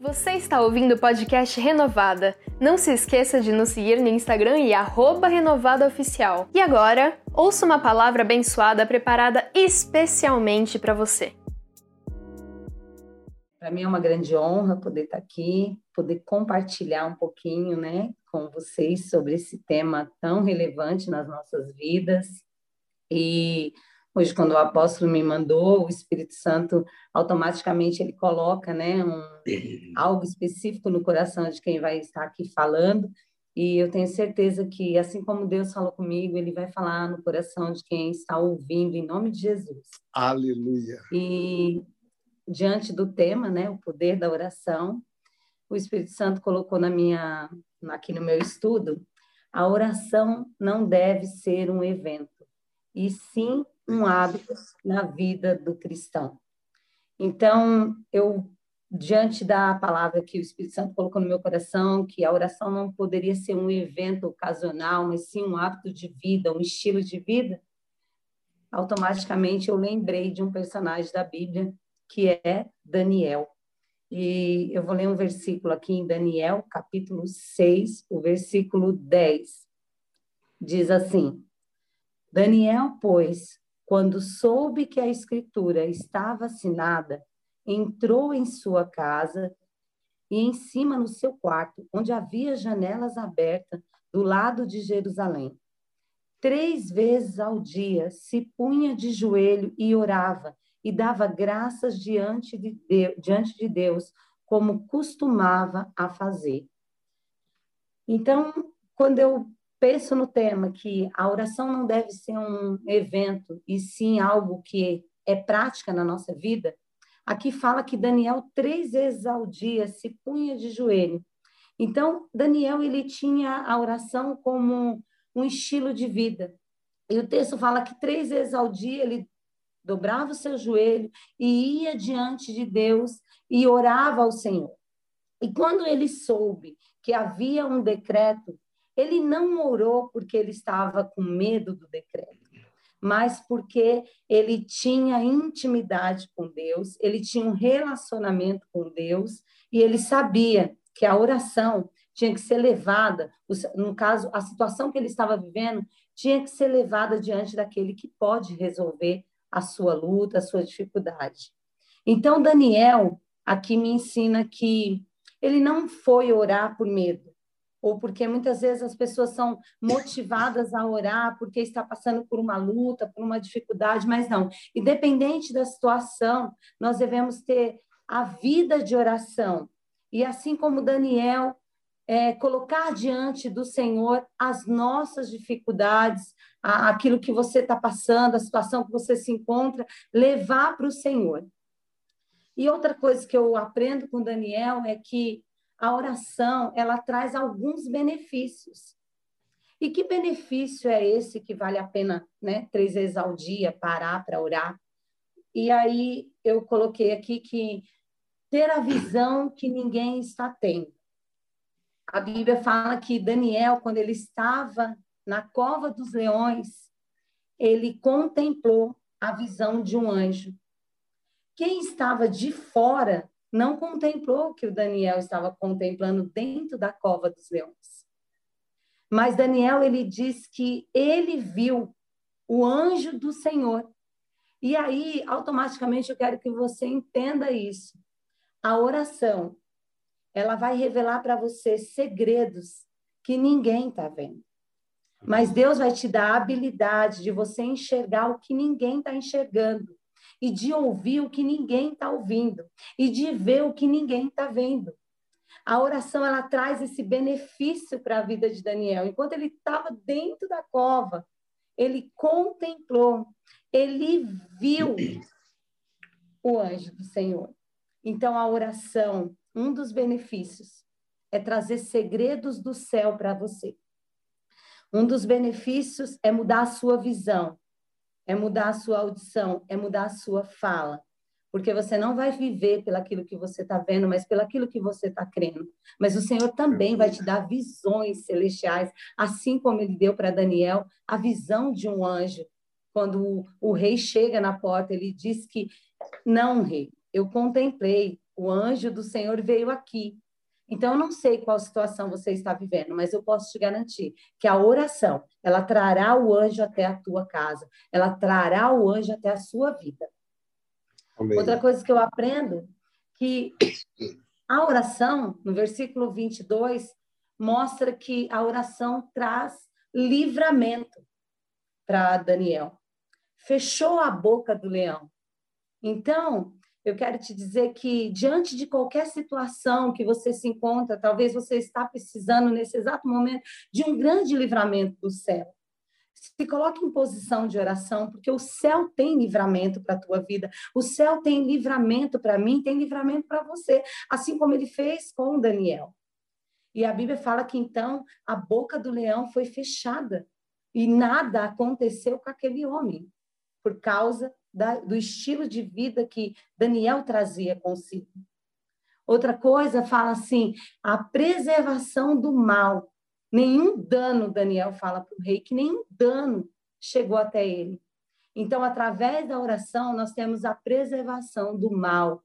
Você está ouvindo o podcast Renovada. Não se esqueça de nos seguir no Instagram e renovadaoficial. E agora, ouça uma palavra abençoada preparada especialmente para você. Para mim é uma grande honra poder estar aqui, poder compartilhar um pouquinho, né, com vocês sobre esse tema tão relevante nas nossas vidas. E Hoje, quando o apóstolo me mandou, o Espírito Santo automaticamente ele coloca, né, um, algo específico no coração de quem vai estar aqui falando. E eu tenho certeza que, assim como Deus falou comigo, Ele vai falar no coração de quem está ouvindo, em nome de Jesus. Aleluia. E diante do tema, né, o poder da oração, o Espírito Santo colocou na minha, aqui no meu estudo, a oração não deve ser um evento, e sim um hábito na vida do cristão. Então, eu, diante da palavra que o Espírito Santo colocou no meu coração, que a oração não poderia ser um evento ocasional, mas sim um hábito de vida, um estilo de vida, automaticamente eu lembrei de um personagem da Bíblia, que é Daniel. E eu vou ler um versículo aqui em Daniel, capítulo 6, o versículo 10. Diz assim: Daniel, pois, quando soube que a escritura estava assinada, entrou em sua casa e em cima no seu quarto, onde havia janelas abertas do lado de Jerusalém. Três vezes ao dia se punha de joelho e orava e dava graças diante de Deus, diante de Deus como costumava a fazer. Então, quando eu penso no tema que a oração não deve ser um evento, e sim algo que é prática na nossa vida, aqui fala que Daniel três vezes ao dia se punha de joelho. Então, Daniel ele tinha a oração como um estilo de vida. E o texto fala que três vezes ao dia ele dobrava o seu joelho e ia diante de Deus e orava ao Senhor. E quando ele soube que havia um decreto ele não orou porque ele estava com medo do decreto, mas porque ele tinha intimidade com Deus, ele tinha um relacionamento com Deus e ele sabia que a oração tinha que ser levada, no caso, a situação que ele estava vivendo tinha que ser levada diante daquele que pode resolver a sua luta, a sua dificuldade. Então, Daniel aqui me ensina que ele não foi orar por medo, ou porque muitas vezes as pessoas são motivadas a orar porque está passando por uma luta, por uma dificuldade, mas não. Independente da situação, nós devemos ter a vida de oração. E assim como Daniel, é, colocar diante do Senhor as nossas dificuldades, a, aquilo que você está passando, a situação que você se encontra, levar para o Senhor. E outra coisa que eu aprendo com Daniel é que a oração ela traz alguns benefícios. E que benefício é esse que vale a pena, né, três vezes ao dia parar para orar? E aí eu coloquei aqui que ter a visão que ninguém está tendo. A Bíblia fala que Daniel, quando ele estava na cova dos leões, ele contemplou a visão de um anjo. Quem estava de fora não contemplou o que o Daniel estava contemplando dentro da cova dos leões. Mas Daniel ele diz que ele viu o anjo do Senhor. E aí, automaticamente eu quero que você entenda isso. A oração, ela vai revelar para você segredos que ninguém está vendo. Mas Deus vai te dar a habilidade de você enxergar o que ninguém está enxergando e de ouvir o que ninguém está ouvindo e de ver o que ninguém está vendo. A oração ela traz esse benefício para a vida de Daniel. Enquanto ele estava dentro da cova, ele contemplou, ele viu o anjo do Senhor. Então a oração, um dos benefícios é trazer segredos do céu para você. Um dos benefícios é mudar a sua visão é mudar a sua audição, é mudar a sua fala. Porque você não vai viver pelaquilo que você está vendo, mas pelaquilo que você está crendo. Mas o Senhor também vai te dar visões celestiais, assim como ele deu para Daniel a visão de um anjo. Quando o, o rei chega na porta, ele diz que, não, rei, eu contemplei O anjo do Senhor veio aqui. Então, eu não sei qual situação você está vivendo, mas eu posso te garantir que a oração, ela trará o anjo até a tua casa, ela trará o anjo até a sua vida. Amém. Outra coisa que eu aprendo, que a oração, no versículo 22, mostra que a oração traz livramento para Daniel. Fechou a boca do leão. Então, eu quero te dizer que, diante de qualquer situação que você se encontra, talvez você está precisando, nesse exato momento, de um grande livramento do céu. Se coloque em posição de oração, porque o céu tem livramento para a tua vida. O céu tem livramento para mim, tem livramento para você, assim como ele fez com Daniel. E a Bíblia fala que então a boca do leão foi fechada e nada aconteceu com aquele homem, por causa da, do estilo de vida que Daniel trazia consigo. Outra coisa fala assim: a preservação do mal. Nenhum dano, Daniel fala para o rei, que nenhum dano chegou até ele. Então, através da oração, nós temos a preservação do mal,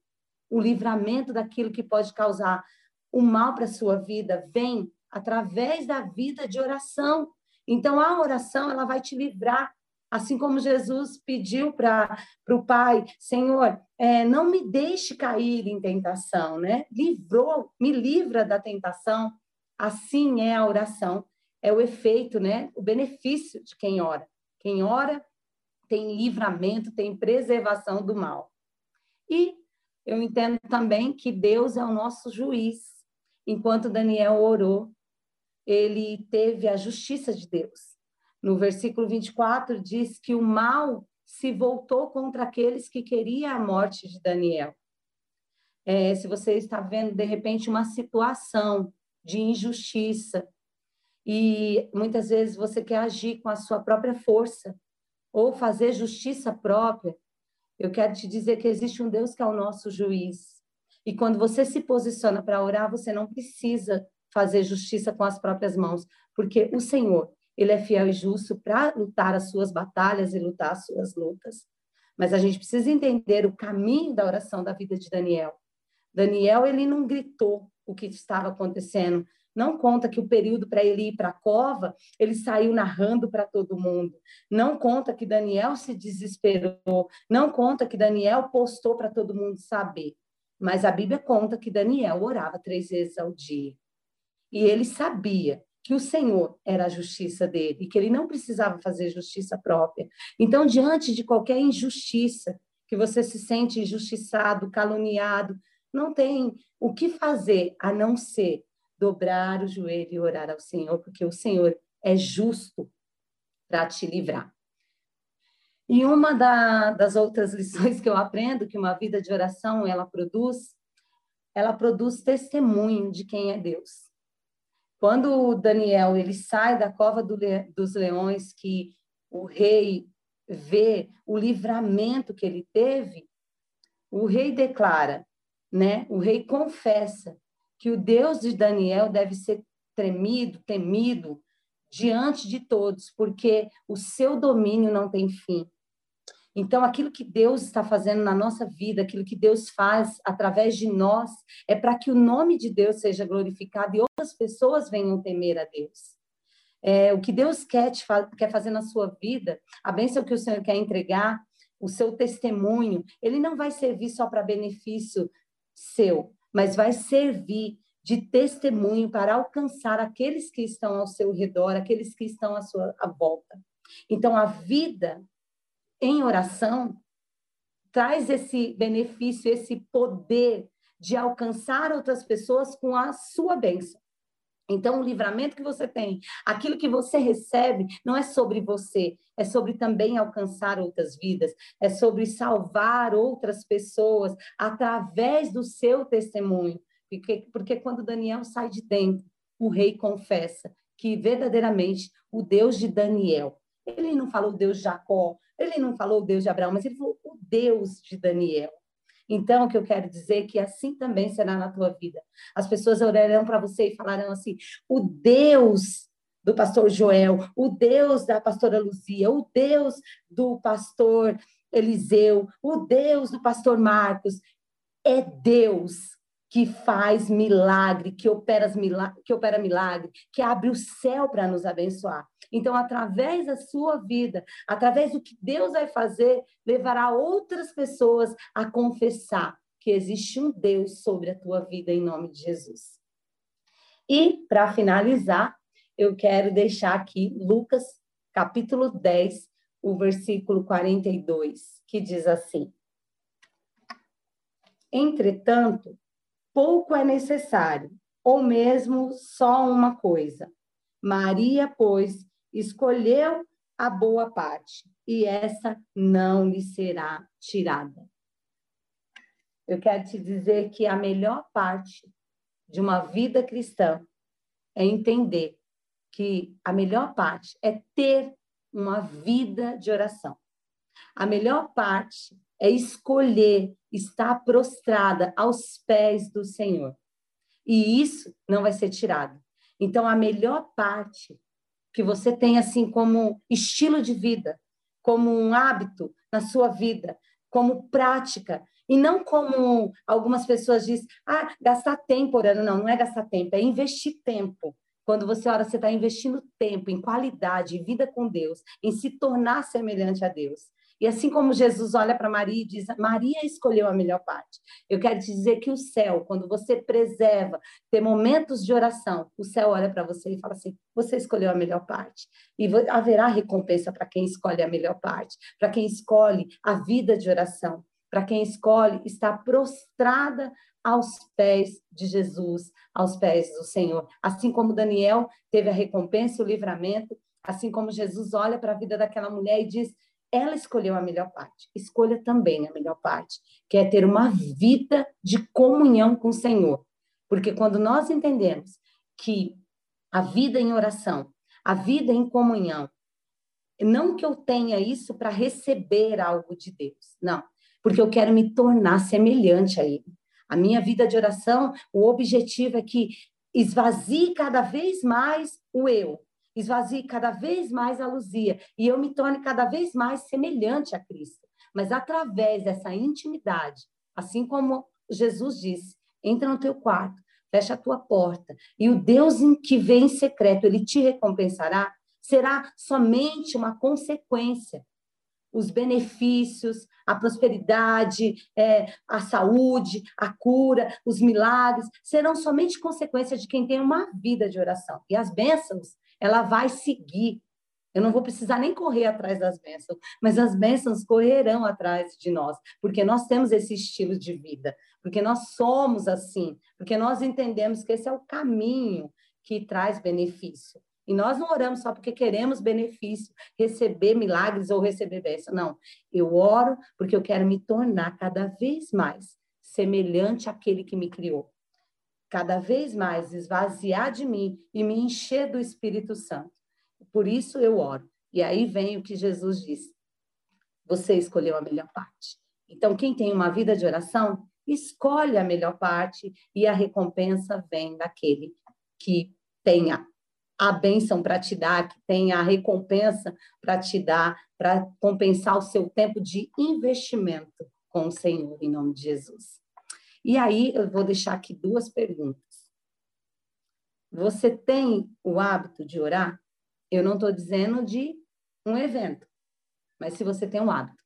o livramento daquilo que pode causar o mal para a sua vida, vem através da vida de oração. Então, a oração, ela vai te livrar Assim como Jesus pediu para o Pai, Senhor, é, não me deixe cair em tentação, né? Livrou, me livra da tentação. Assim é a oração, é o efeito, né? O benefício de quem ora. Quem ora tem livramento, tem preservação do mal. E eu entendo também que Deus é o nosso juiz. Enquanto Daniel orou, ele teve a justiça de Deus no versículo 24, diz que o mal se voltou contra aqueles que queriam a morte de Daniel. É, se você está vendo, de repente, uma situação de injustiça, e muitas vezes você quer agir com a sua própria força, ou fazer justiça própria, eu quero te dizer que existe um Deus que é o nosso juiz. E quando você se posiciona para orar, você não precisa fazer justiça com as próprias mãos, porque o Senhor, ele é fiel e justo para lutar as suas batalhas e lutar as suas lutas. Mas a gente precisa entender o caminho da oração da vida de Daniel. Daniel, ele não gritou o que estava acontecendo. Não conta que o período para ele ir para a cova, ele saiu narrando para todo mundo. Não conta que Daniel se desesperou. Não conta que Daniel postou para todo mundo saber. Mas a Bíblia conta que Daniel orava três vezes ao dia. E ele sabia que o Senhor era a justiça dele e que ele não precisava fazer justiça própria. Então, diante de qualquer injustiça, que você se sente injustiçado, caluniado, não tem o que fazer a não ser dobrar o joelho e orar ao Senhor, porque o Senhor é justo para te livrar. E uma da, das outras lições que eu aprendo que uma vida de oração ela produz, ela produz testemunho de quem é Deus. Quando o Daniel ele sai da cova do le, dos leões, que o rei vê o livramento que ele teve, o rei declara, né? O rei confessa que o Deus de Daniel deve ser tremido, temido diante de todos, porque o seu domínio não tem fim. Então, aquilo que Deus está fazendo na nossa vida, aquilo que Deus faz através de nós, é para que o nome de Deus seja glorificado e outras pessoas venham temer a Deus. É, o que Deus quer, te, quer fazer na sua vida, a bênção que o Senhor quer entregar, o seu testemunho, ele não vai servir só para benefício seu, mas vai servir de testemunho para alcançar aqueles que estão ao seu redor, aqueles que estão à sua à volta. Então, a vida em oração traz esse benefício, esse poder de alcançar outras pessoas com a sua bênção. Então, o livramento que você tem, aquilo que você recebe, não é sobre você, é sobre também alcançar outras vidas, é sobre salvar outras pessoas através do seu testemunho. Porque, porque quando Daniel sai de dentro, o rei confessa que verdadeiramente o Deus de Daniel, ele não falou Deus de Jacó, ele não falou o Deus de Abraão, mas ele falou o Deus de Daniel. Então, o que eu quero dizer é que assim também será na tua vida. As pessoas orarão para você e falarão assim: o Deus do pastor Joel, o Deus da pastora Luzia, o Deus do pastor Eliseu, o Deus do pastor Marcos. é Deus que faz milagre, que opera, milagre, que opera milagre, que abre o céu para nos abençoar. Então, através da sua vida, através do que Deus vai fazer, levará outras pessoas a confessar que existe um Deus sobre a tua vida em nome de Jesus. E, para finalizar, eu quero deixar aqui Lucas, capítulo 10, o versículo 42, que diz assim: Entretanto, pouco é necessário, ou mesmo só uma coisa. Maria, pois, escolheu a boa parte, e essa não lhe será tirada. Eu quero te dizer que a melhor parte de uma vida cristã é entender que a melhor parte é ter uma vida de oração. A melhor parte é escolher estar prostrada aos pés do Senhor. E isso não vai ser tirado. Então, a melhor parte que você tem, assim, como estilo de vida, como um hábito na sua vida, como prática, e não como algumas pessoas dizem, ah, gastar tempo orando. Não, não é gastar tempo, é investir tempo. Quando você ora, você está investindo tempo em qualidade, em vida com Deus, em se tornar semelhante a Deus. E assim como Jesus olha para Maria e diz, Maria escolheu a melhor parte. Eu quero te dizer que o céu, quando você preserva, ter momentos de oração, o céu olha para você e fala assim: você escolheu a melhor parte. E haverá recompensa para quem escolhe a melhor parte, para quem escolhe a vida de oração, para quem escolhe estar prostrada aos pés de Jesus, aos pés do Senhor. Assim como Daniel teve a recompensa e o livramento, assim como Jesus olha para a vida daquela mulher e diz: ela escolheu a melhor parte. Escolha também a melhor parte, que é ter uma vida de comunhão com o Senhor. Porque quando nós entendemos que a vida em oração, a vida em comunhão, não que eu tenha isso para receber algo de Deus, não, porque eu quero me tornar semelhante a Ele. A minha vida de oração, o objetivo é que esvazie cada vez mais o eu, esvazie cada vez mais a Luzia e eu me torne cada vez mais semelhante a Cristo. Mas através dessa intimidade, assim como Jesus disse, entra no teu quarto, fecha a tua porta e o Deus que vem em secreto, ele te recompensará, será somente uma consequência. Os benefícios, a prosperidade, é, a saúde, a cura, os milagres, serão somente consequência de quem tem uma vida de oração. E as bênçãos ela vai seguir. Eu não vou precisar nem correr atrás das bênçãos, mas as bênçãos correrão atrás de nós, porque nós temos esse estilo de vida, porque nós somos assim, porque nós entendemos que esse é o caminho que traz benefício. E nós não oramos só porque queremos benefício, receber milagres ou receber bênção. Não. Eu oro porque eu quero me tornar cada vez mais semelhante àquele que me criou cada vez mais esvaziar de mim e me encher do Espírito Santo. Por isso eu oro. E aí vem o que Jesus disse: você escolheu a melhor parte. Então, quem tem uma vida de oração, escolhe a melhor parte e a recompensa vem daquele que tenha a bênção para te dar, que tenha a recompensa para te dar, para compensar o seu tempo de investimento com o Senhor, em nome de Jesus. E aí eu vou deixar aqui duas perguntas. Você tem o hábito de orar? Eu não estou dizendo de um evento, mas se você tem um hábito,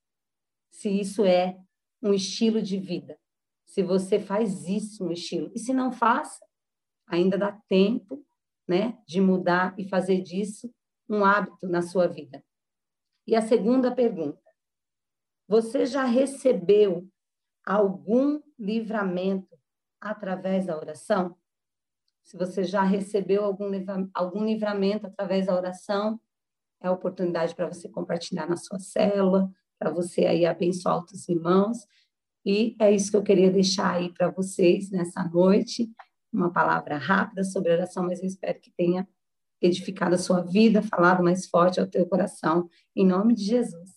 se isso é um estilo de vida, se você faz isso um estilo, e se não faça, ainda dá tempo, né, de mudar e fazer disso um hábito na sua vida. E a segunda pergunta: você já recebeu algum livramento através da oração? Se você já recebeu algum, algum livramento através da oração, é a oportunidade para você compartilhar na sua célula, para você aí abençoar outros irmãos. E é isso que eu queria deixar aí para vocês nessa noite. Uma palavra rápida sobre oração, mas eu espero que tenha edificado a sua vida, falado mais forte ao teu coração, em nome de Jesus.